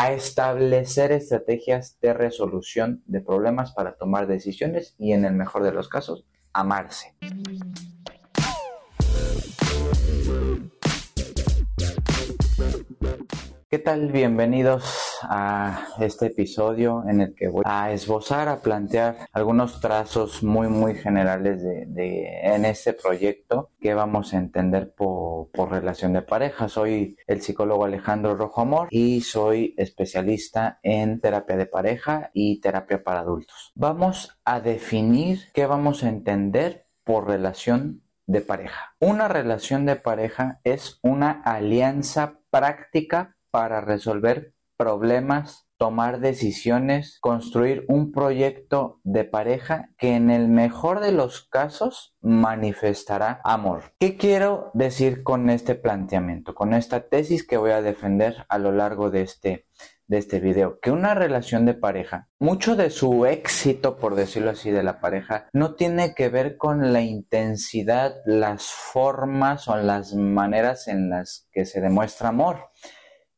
a establecer estrategias de resolución de problemas para tomar decisiones y en el mejor de los casos, amarse. ¿Qué tal? Bienvenidos a este episodio en el que voy a esbozar, a plantear algunos trazos muy muy generales de, en este proyecto que vamos a entender por, por, relación de pareja. Soy el psicólogo Alejandro Rojo Amor y soy especialista en terapia de pareja y terapia para adultos. Vamos a definir qué vamos a entender por relación de pareja. Una relación de pareja es una alianza práctica para resolver problemas, tomar decisiones, construir un proyecto de pareja que en el mejor de los casos manifestará amor. ¿Qué quiero decir con este planteamiento, con esta tesis que voy a defender a lo largo de este de este video, que una relación de pareja, mucho de su éxito, por decirlo así, de la pareja, no tiene que ver con la intensidad, las formas o las maneras en las que se demuestra amor,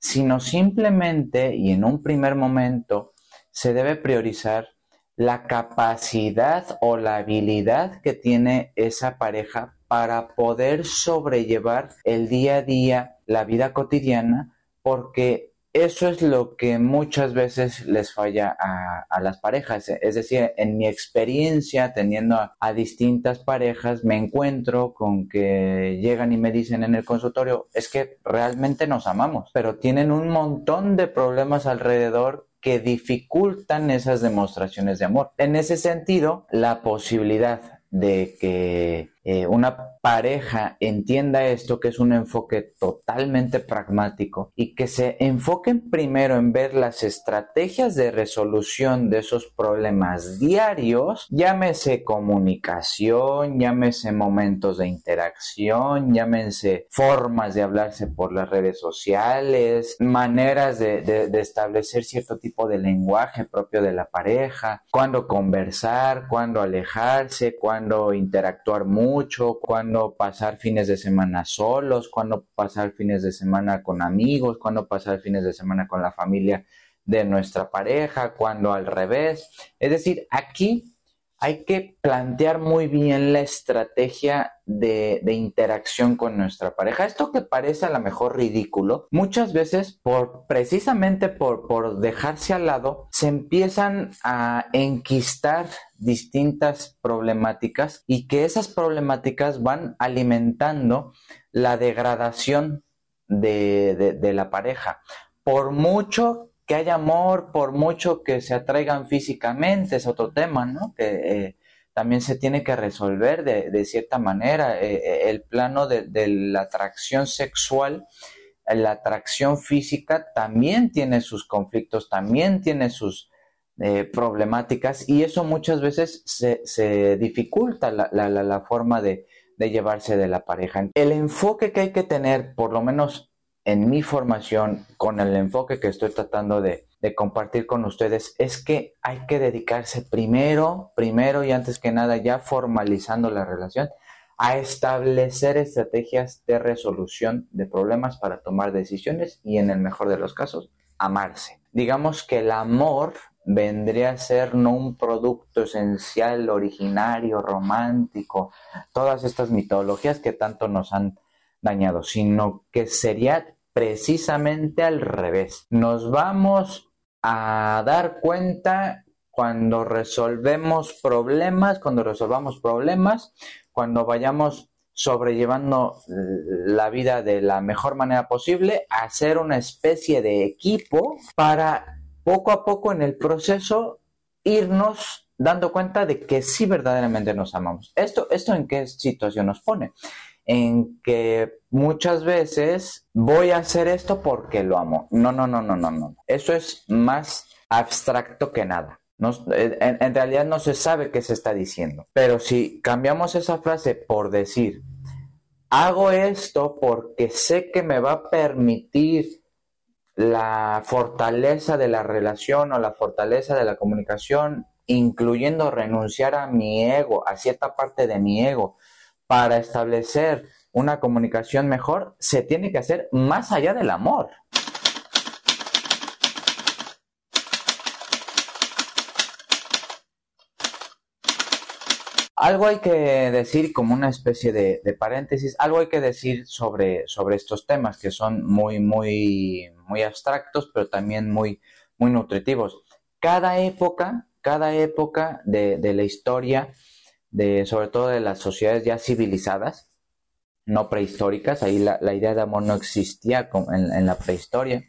sino simplemente y en un primer momento se debe priorizar la capacidad o la habilidad que tiene esa pareja para poder sobrellevar el día a día, la vida cotidiana, porque eso es lo que muchas veces les falla a, las parejas. Es decir, en mi experiencia teniendo a, distintas parejas, me encuentro con que llegan y me dicen en el consultorio, es que realmente nos amamos, pero tienen un montón de problemas alrededor que dificultan esas demostraciones de amor. En ese sentido, la posibilidad de que eh, una pareja entienda esto, que es un enfoque totalmente pragmático y que se enfoquen primero en ver las estrategias de resolución de esos problemas diarios, llámese comunicación, llámese momentos de interacción, llámense formas de hablarse por las redes sociales, maneras de, de establecer cierto tipo de lenguaje propio de la pareja, cuándo conversar, cuándo alejarse, cuándo interactuar mucho, cuándo pasar fines de semana solos, cuándo pasar fines de semana con amigos, cuándo pasar fines de semana con la familia de nuestra pareja, cuándo al revés. Es decir, aquí hay que plantear muy bien la estrategia de, interacción con nuestra pareja. Esto que parece a lo mejor ridículo, muchas veces por precisamente por, dejarse al lado, se empiezan a enquistar distintas problemáticas y que esas problemáticas van alimentando la degradación de, de la pareja. Por mucho que haya amor por mucho que se atraigan físicamente, es otro tema, ¿no? Que eh, también se tiene que resolver de, cierta manera. Eh, eh, el plano de, la atracción sexual, la atracción física también tiene sus conflictos, también tiene sus problemáticas y eso muchas veces se, dificulta la, la forma de, de llevarse de la pareja. El enfoque que hay que tener, por lo menos en mi formación, con el enfoque que estoy tratando de, compartir con ustedes, es que hay que dedicarse primero, primero y antes que nada, ya formalizando la relación, a establecer estrategias de resolución de problemas para tomar decisiones y en el mejor de los casos, amarse. Digamos que el amor vendría a ser no un producto esencial, originario, romántico, todas estas mitologías que tanto nos han dañado, sino que sería precisamente al revés. Nos vamos a dar cuenta cuando resolvemos problemas, cuando resolvamos problemas, cuando vayamos sobrellevando la vida de la mejor manera posible, hacer una especie de equipo para poco a poco en el proceso irnos dando cuenta de que sí verdaderamente nos amamos. ¿Esto, esto en qué situación nos pone? En que muchas veces voy a hacer esto porque lo amo. No, no, no, no, no, no. Eso es más abstracto que nada. en, realidad no se sabe qué se está diciendo. Pero si cambiamos esa frase por decir, hago esto porque sé que me va a permitir la fortaleza de la relación o la fortaleza de la comunicación, incluyendo renunciar a mi ego, a cierta parte de mi ego, para establecer una comunicación mejor se tiene que hacer más allá del amor. Algo hay que decir como una especie de, paréntesis, algo hay que decir sobre, sobre, estos temas que son muy, muy, muy abstractos, pero también muy, muy nutritivos. Cada época, cada época de, de la historia sobre todo de las sociedades ya civilizadas, no prehistóricas, ahí la, idea de amor no existía en, en la prehistoria,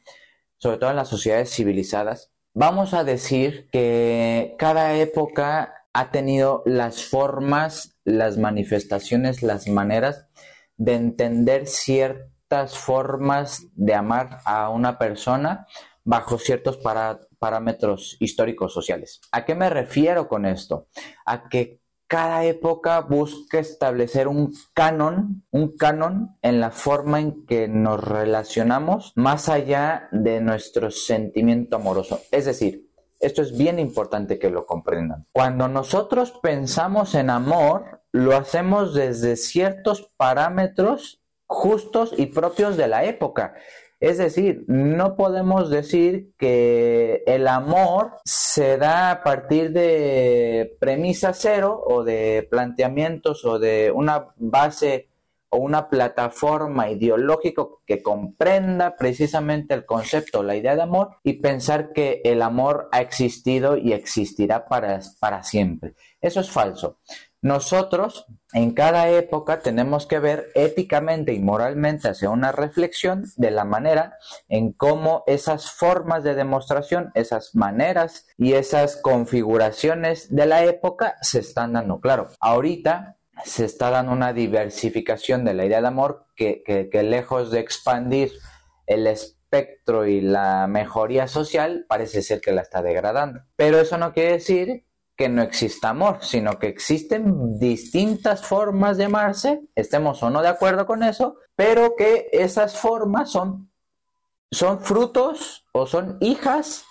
sobre todo en las sociedades civilizadas, vamos a decir que cada época ha tenido las formas, las manifestaciones, las maneras de entender ciertas formas de amar a una persona bajo ciertos parámetros históricos sociales. ¿A qué me refiero con esto? A que cada época busca establecer un canon, un canon en la forma en que nos relacionamos más allá de nuestro sentimiento amoroso. Es decir, esto es bien importante que lo comprendan. Cuando nosotros pensamos en amor, lo hacemos desde ciertos parámetros justos y propios de la época. Es decir, no podemos decir que el amor se da a partir de premisa cero o de planteamientos o de una base o una plataforma ideológica que comprenda precisamente el concepto, la idea de amor y pensar que el amor ha existido y existirá para, para siempre. Eso es falso. Nosotros en cada época tenemos que ver éticamente y moralmente hacia una reflexión de la manera en cómo esas formas de demostración, esas maneras y esas configuraciones de la época se están dando. Claro, ahorita se está dando una diversificación de la idea de amor que, lejos de expandir el espectro y la mejoría social, parece ser que la está degradando. Pero eso no quiere decir que no exista amor, sino que existen distintas formas de amarse, estemos o no de acuerdo con eso, pero que esas formas son, son frutos o son hijas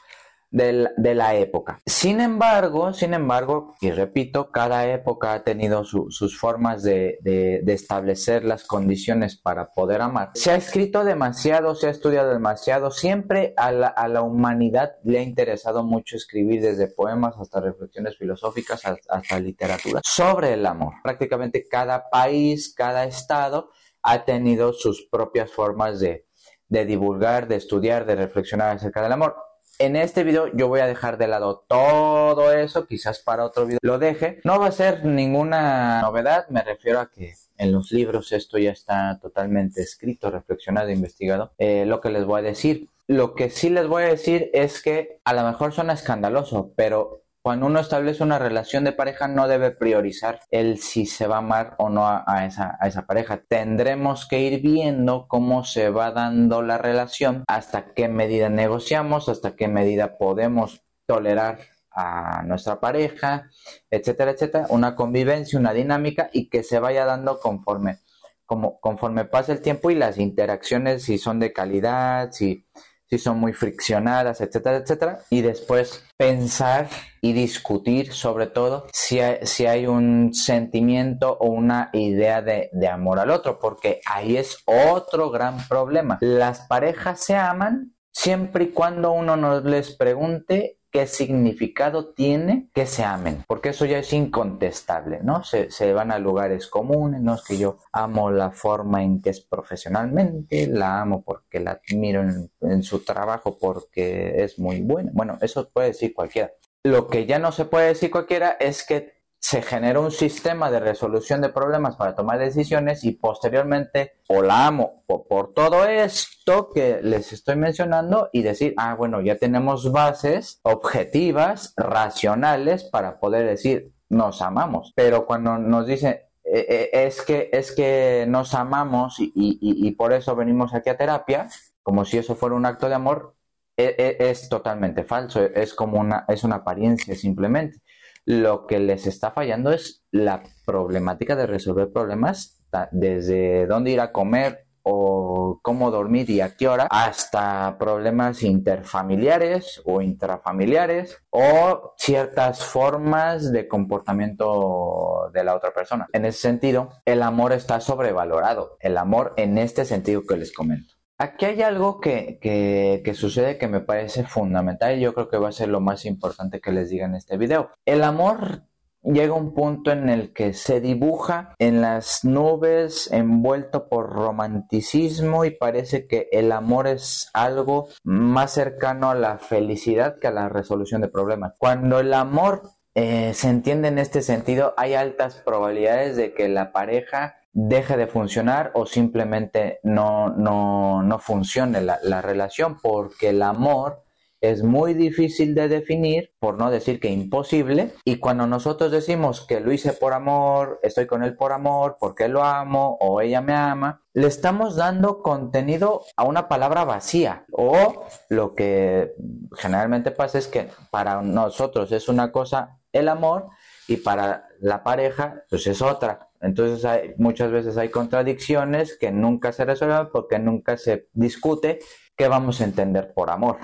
de la, época. Sin embargo, sin embargo, y repito, cada época ha tenido sus formas de, establecer las condiciones para poder amar. Se ha escrito demasiado, se ha estudiado demasiado, siempre a la, humanidad le ha interesado mucho escribir desde poemas hasta reflexiones filosóficas, hasta literatura, sobre el amor. Prácticamente cada país, cada estado ha tenido sus propias formas de divulgar, de estudiar, de reflexionar acerca del amor. En este video yo voy a dejar de lado todo eso, quizás para otro video lo deje. No va a ser ninguna novedad, me refiero a que en los libros esto ya está totalmente escrito, reflexionado, investigado. Eh, lo que les voy a decir. Lo que sí les voy a decir es que a lo mejor suena escandaloso, pero cuando uno establece una relación de pareja no debe priorizar el si se va a amar o no a, esa, a esa pareja. Tendremos que ir viendo cómo se va dando la relación, hasta qué medida negociamos, hasta qué medida podemos tolerar a nuestra pareja, etcétera, etcétera, una convivencia, una dinámica y que se vaya dando conforme, como, conforme pasa el tiempo y las interacciones si son de calidad, si si son muy friccionadas, etcétera, etcétera. Y después pensar y discutir sobre todo si hay, si hay un sentimiento o una idea de, de amor al otro, porque ahí es otro gran problema. Las parejas se aman siempre y cuando uno no les pregunte qué significado tiene que se amen, porque eso ya es incontestable, ¿no? Se, van a lugares comunes, no es que yo amo la forma en que es profesionalmente, la amo porque la admiro en, en su trabajo porque es muy buena. Bueno, eso puede decir cualquiera. Lo que ya no se puede decir cualquiera es que se genera un sistema de resolución de problemas para tomar decisiones y posteriormente o la amo por, todo esto que les estoy mencionando y decir, ah, bueno, ya tenemos bases objetivas, racionales para poder decir, nos amamos. Pero cuando nos dicen, eh, eh, es, que, es que nos amamos y, por eso venimos aquí a terapia, como si eso fuera un acto de amor, e, e, es, totalmente falso, es como una, es una apariencia simplemente. Lo que les está fallando es la problemática de resolver problemas desde dónde ir a comer o cómo dormir y a qué hora, hasta problemas interfamiliares o intrafamiliares o ciertas formas de comportamiento de la otra persona. En ese sentido, el amor está sobrevalorado. El amor en este sentido que les comento. Aquí hay algo que, que, sucede que me parece fundamental y yo creo que va a ser lo más importante que les diga en este video. El amor llega un punto en el que se dibuja en las nubes envuelto por romanticismo y parece que el amor es algo más cercano a la felicidad que a la resolución de problemas. Cuando el amor eh, se entiende en este sentido, hay altas probabilidades de que la pareja deje de funcionar o simplemente no, no, no funcione la, la relación porque el amor es muy difícil de definir, por no decir que imposible, y cuando nosotros decimos que lo hice por amor, estoy con él por amor, porque lo amo o ella me ama, le estamos dando contenido a una palabra vacía o lo que generalmente pasa es que para nosotros es una cosa el amor y para la pareja pues es otra. Entonces hay, muchas veces hay contradicciones que nunca se resuelven porque nunca se discute qué vamos a entender por amor.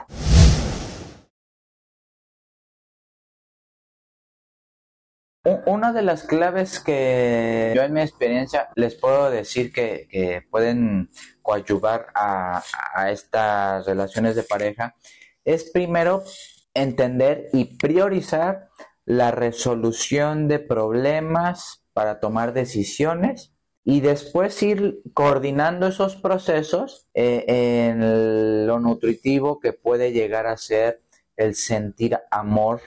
Una de las claves que yo en mi experiencia les puedo decir que, pueden coadyuvar a, estas relaciones de pareja es primero entender y priorizar la resolución de problemas para tomar decisiones y después ir coordinando esos procesos eh, en lo nutritivo que puede llegar a ser el sentir amor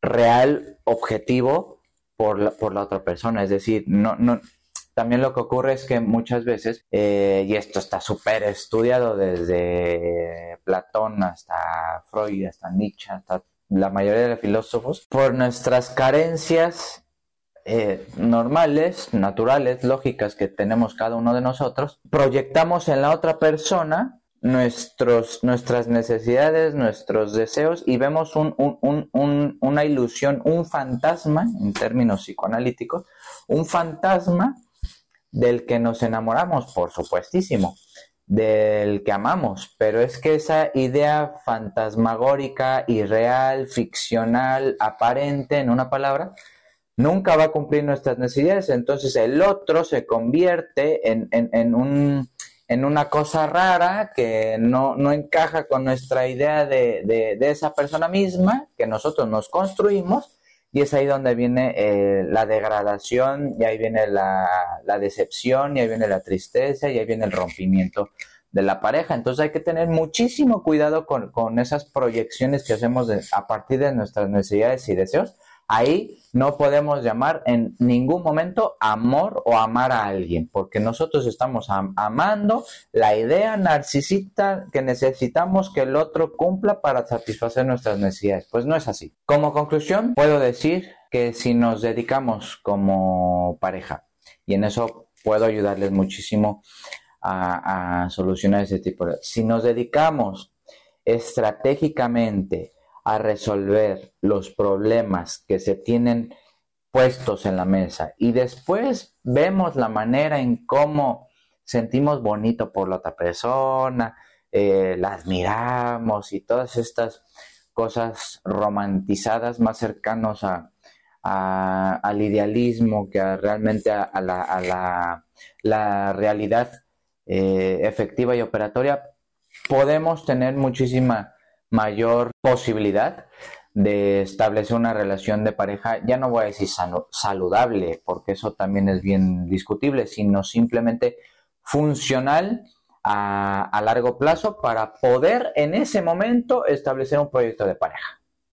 real, objetivo, por la, por la otra persona. Es decir, no, no, también lo que ocurre es que muchas veces, eh, y esto está súper estudiado desde Platón hasta Freud, hasta Nietzsche, hasta la mayoría de los filósofos, por nuestras carencias eh, normales, naturales, lógicas que tenemos cada uno de nosotros, proyectamos en la otra persona nuestros, nuestras necesidades, nuestros deseos y vemos un, una ilusión, un fantasma, en términos psicoanalíticos, un fantasma del que nos enamoramos, por supuestísimo, del que amamos, pero es que esa idea fantasmagórica, irreal, ficcional, aparente, en una palabra, nunca va a cumplir nuestras necesidades, entonces el otro se convierte en, en un en una cosa rara que no, encaja con nuestra idea de, esa persona misma que nosotros nos construimos y es ahí donde viene eh, la degradación y ahí viene la, decepción y ahí viene la tristeza y ahí viene el rompimiento de la pareja. Entonces hay que tener muchísimo cuidado con, con esas proyecciones que hacemos a partir de nuestras necesidades y deseos Ahí no podemos llamar en ningún momento amor o amar a alguien, porque nosotros estamos amando la idea narcisista que necesitamos que el otro cumpla para satisfacer nuestras necesidades. Pues no es así. Como conclusión, puedo decir que si nos dedicamos como pareja, y en eso puedo ayudarles muchísimo a, a solucionar ese tipo de... Si nos dedicamos estratégicamente a resolver los problemas que se tienen puestos en la mesa. Y después vemos la manera en cómo sentimos bonito por la otra persona, eh, las miramos y todas estas cosas romantizadas más cercanos a, al idealismo que realmente a, la, realidad eh, efectiva y operatoria, podemos tener muchísima mayor posibilidad de establecer una relación de pareja, ya no voy a decir saludable, porque eso también es bien discutible, sino simplemente funcional a, a largo plazo para poder en ese momento establecer un proyecto de pareja.